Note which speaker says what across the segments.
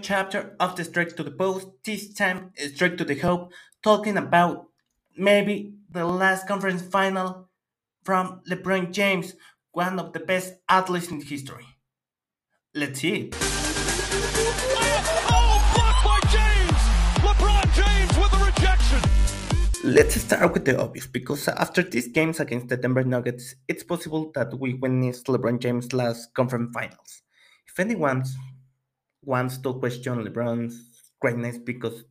Speaker 1: chapter of the Straight to the Post, this time Straight to the Hope, talking about maybe the last conference final from LeBron James, one of the best athletes in history. Let's see. Let's start with the obvious because after these games against the Denver Nuggets, it's possible that we witness LeBron James' last conference finals. If anyone wants to question LeBron's greatness because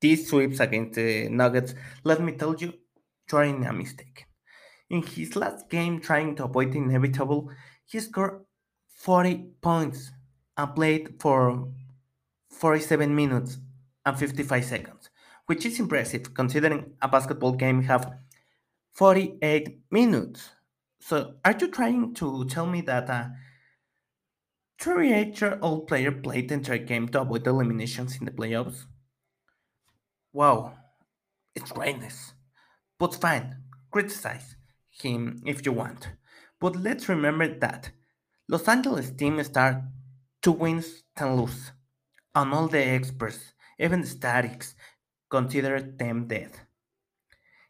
Speaker 1: these sweeps against the Nuggets, let me tell you, in a mistake. In his last game, trying to avoid the inevitable, he scored 40 points and played for 47 minutes and 55 seconds, which is impressive considering a basketball game have 48 minutes. So, are you trying to tell me that a 38 year old player played the entire game to avoid eliminations in the playoffs? Wow, it's greatness. But fine, criticize him if you want. But let's remember that Los Angeles team start two wins, ten lose. And all the experts, even the statics, consider them dead,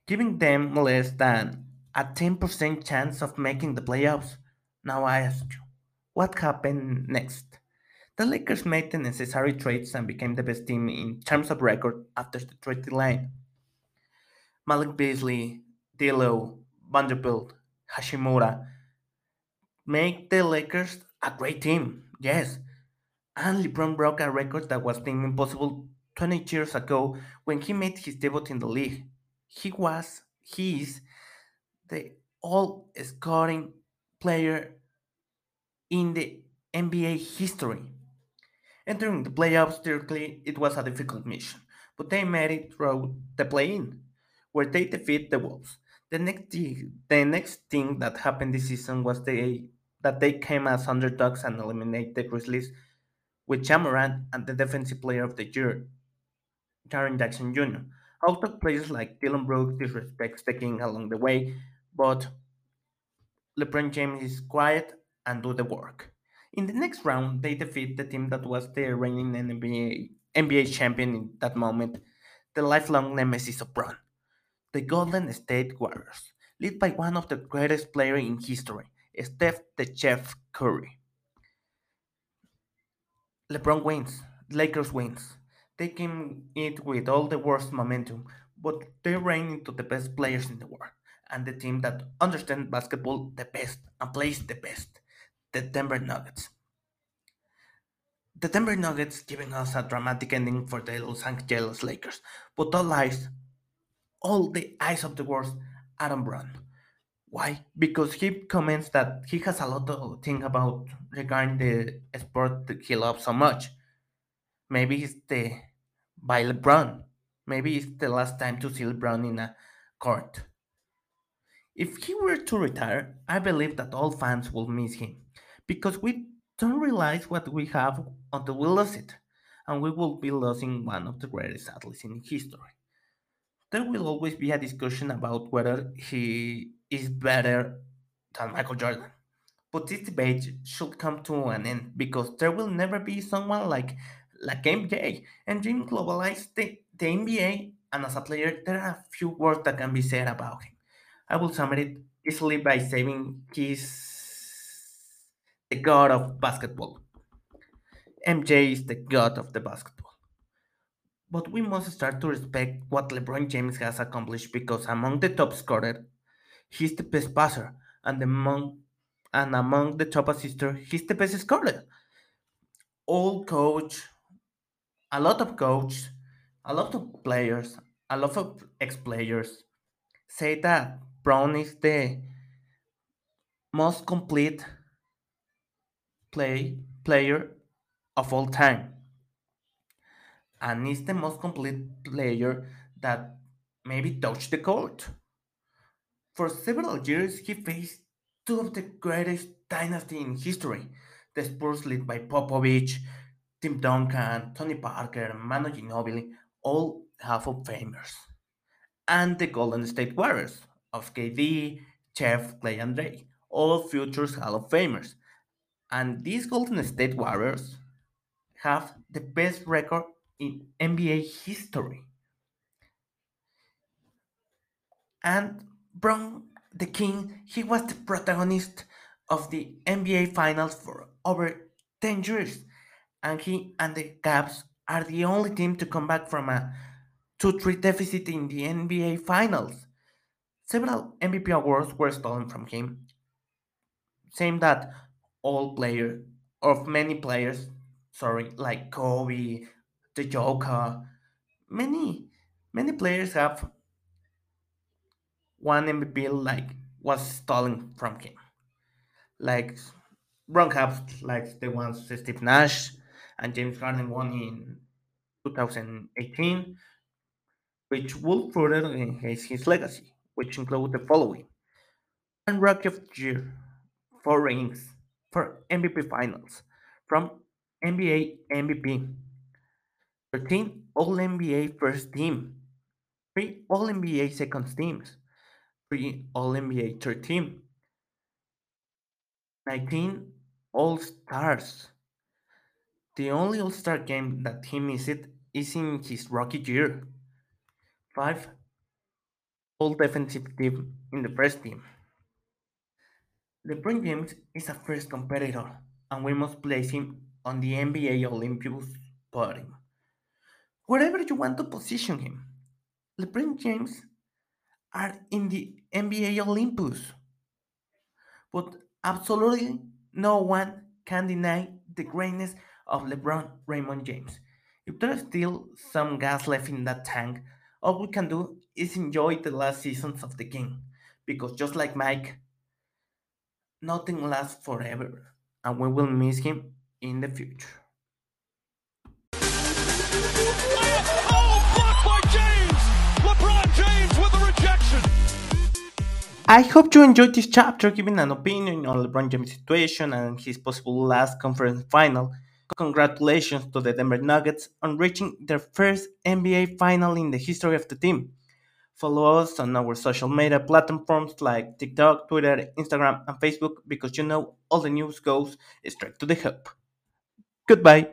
Speaker 1: giving them less than a 10% chance of making the playoffs. Now I ask you, what happened next? The Lakers made the necessary trades and became the best team in terms of record after the trade deadline. Malik Beasley, D'Lo, Vanderbilt, Hachimura make the Lakers a great team. Yes, and LeBron broke a record that was deemed impossible 20 years ago when he made his debut in the league. He was, he is the all scoring player in the NBA history. Entering the playoffs, directly, it was a difficult mission, but they made it through the play-in, where they defeat the Wolves. The next, thing, the next thing that happened this season was they, that they came as underdogs and eliminated the Grizzlies with Ja Morant and the Defensive Player of the Year, Jaren Jackson Jr. Out of players like Dillon Brooks disrespects the king along the way, but LeBron James is quiet and do the work. In the next round, they defeat the team that was the reigning NBA, NBA champion in that moment, the lifelong nemesis of Bron, the Golden State Warriors, led by one of the greatest players in history, Steph the Chef Curry. LeBron wins, Lakers wins. They came it with all the worst momentum, but they ran into the best players in the world and the team that understands basketball the best and plays the best, the Denver Nuggets. The Denver Nuggets giving us a dramatic ending for the Los Angeles Lakers, but all lies, all the eyes of the world, Adam Brown. Why? Because he comments that he has a lot to think about regarding the sport that he loves so much. Maybe it's the by LeBron. Maybe it's the last time to see LeBron in a court. If he were to retire, I believe that all fans will miss him because we don't realize what we have until we lose it, and we will be losing one of the greatest athletes in history. There will always be a discussion about whether he is better than Michael Jordan. But this debate should come to an end because there will never be someone like like MJ. And Jim globalized the, the NBA, and as a player, there are a few words that can be said about him. I will sum it easily by saying he's the god of basketball. MJ is the god of the basketball. But we must start to respect what LeBron James has accomplished because among the top scorers, he's the best passer, and among and among the top assister, he's the best scorer. All coach, a lot of coach, a lot of players, a lot of ex-players say that Brown is the most complete play player of all time and is the most complete player that maybe touched the court. For several years, he faced two of the greatest dynasty in history, the Spurs led by Popovich, Tim Duncan, Tony Parker, Manu Ginobili, all Hall of Famers, and the Golden State Warriors of KD, Chef, Clay, and Dre, all future Hall of Famers. And these Golden State Warriors have the best record in NBA history. And Bron the King, he was the protagonist of the NBA Finals for over 10 years. And he and the Cavs are the only team to come back from a 2-3 deficit in the NBA Finals. Several MVP awards were stolen from him, same that all players, of many players, sorry, like Kobe, the Joker, many, many players have one MVP like was stolen from him. Like Ron have like the ones Steve Nash and James Harden won in 2018, which will further enhance his legacy, which include the following: one Rookie of the Year, four rings, for MVP Finals from NBA MVP, 13 All NBA First Team, three All NBA Second Teams, three All NBA Third Team, 19 All Stars. The only All Star game that he missed is in his rookie year. 5 All Defensive Team in the first team. LeBron James is a first competitor, and we must place him on the NBA Olympus podium. Wherever you want to position him, LeBron James are in the NBA Olympus. But absolutely no one can deny the greatness of LeBron Raymond James. If there's still some gas left in that tank, all we can do is enjoy the last seasons of the game. Because just like Mike, nothing lasts forever, and we will miss him in the future. I hope you enjoyed this chapter giving an opinion on LeBron James' situation and his possible last conference final. Congratulations to the Denver Nuggets on reaching their first NBA final in the history of the team. Follow us on our social media platforms like TikTok, Twitter, Instagram, and Facebook because you know all the news goes straight to the hub. Goodbye.